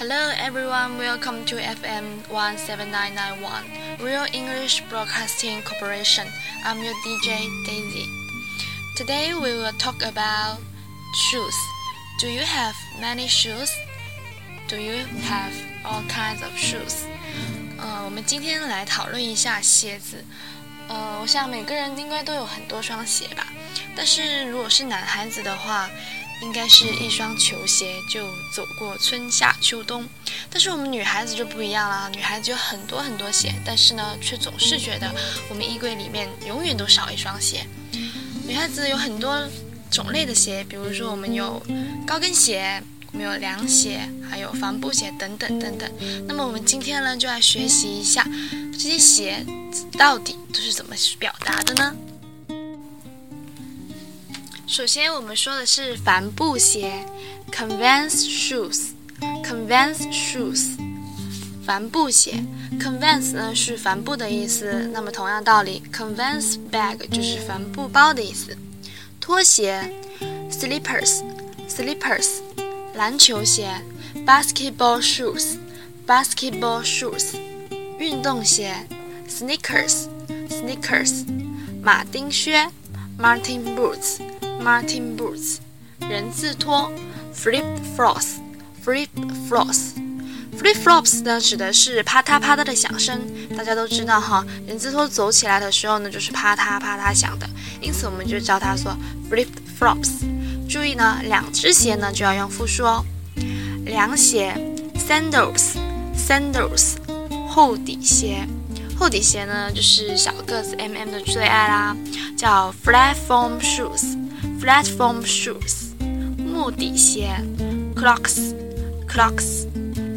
Hello everyone, welcome to FM 17991, Real English Broadcasting Corporation. I'm your DJ Daisy. Today we will talk about shoes. Do you have many shoes? Do you have all kinds of shoes? 呃，我们今天来讨论一下鞋子。呃，我想每个人应该都有很多双鞋吧。但是如果是男孩子的话， 应该是一双球鞋就走过春夏秋冬。但是我们女孩子就不一样啦，女孩子有很多很多鞋，但是呢，却总是觉得我们衣柜里面永远都少一双鞋。女孩子有很多种类的鞋，比如说我们有高跟鞋，我们有凉鞋，还有帆布鞋等等等等。那么我们今天呢，就来学习一下这些鞋到底都是怎么表达的呢？首先，我们说的是帆布鞋，conveyance shoes，conveyance shoes，帆布鞋，conveyance 呢是帆布的意思。那么同样道理，conveyance bag 就是帆布包的意思。拖鞋，slippers，slippers，篮球鞋，basketball shoes，basketball shoes，运动鞋，sneakers，sneakers，马丁靴，Martin boots。Martin boots，人字拖；flip flops，flip flops，flip flops 呢指的是啪嗒啪嗒的响声。大家都知道哈，人字拖走起来的时候呢，就是啪嗒啪嗒响的，因此我们就叫它说 flip flops。注意呢，两只鞋呢就要用复数哦。凉鞋，sandals，sandals，厚底鞋。厚底鞋呢就是小个子 M M 的最爱啦，叫 flat form shoes。Platform shoes，木底鞋；Clocks，Clocks，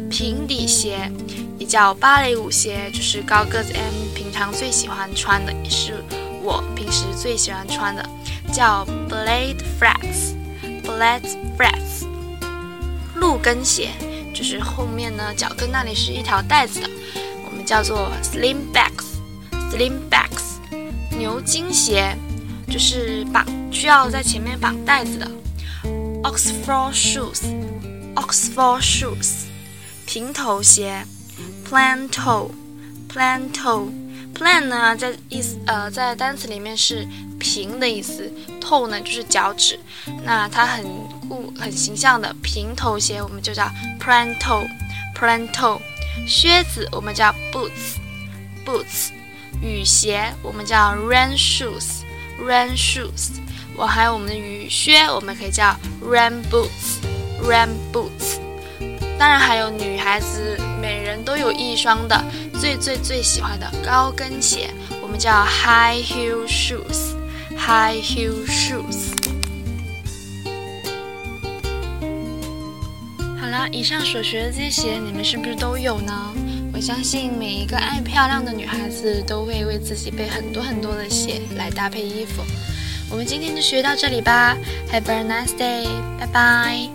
平底鞋，也叫芭蕾舞鞋，就是高个子 M 平常最喜欢穿的，也是我平时最喜欢穿的，叫 Blade flats，Blade flats。鹿跟鞋，就是后面呢脚跟那里是一条带子的，我们叫做 Slim backs，Slim backs。牛津鞋。就是绑需要在前面绑带子的，Oxford shoes，Oxford shoes，平头鞋，Plan toe，Plan toe，Plan 呢在意思呃在单词里面是平的意思，toe 呢就是脚趾，那它很固很形象的平头鞋我们就叫 Plan toe，Plan toe，靴子我们叫 Boots，Boots，雨鞋我们叫 Rain shoes。Rain shoes，我还有我们的雨靴，我们可以叫 rain boots，rain boots。当然还有女孩子每人都有一双的最最最喜欢的高跟鞋，我们叫 high heel shoes，high heel shoes。好了，以上所学的这些鞋，你们是不是都有呢？我相信每一个爱漂亮的女孩子都会为自己备很多很多的鞋来搭配衣服。我们今天就学到这里吧，Have a nice day，拜拜。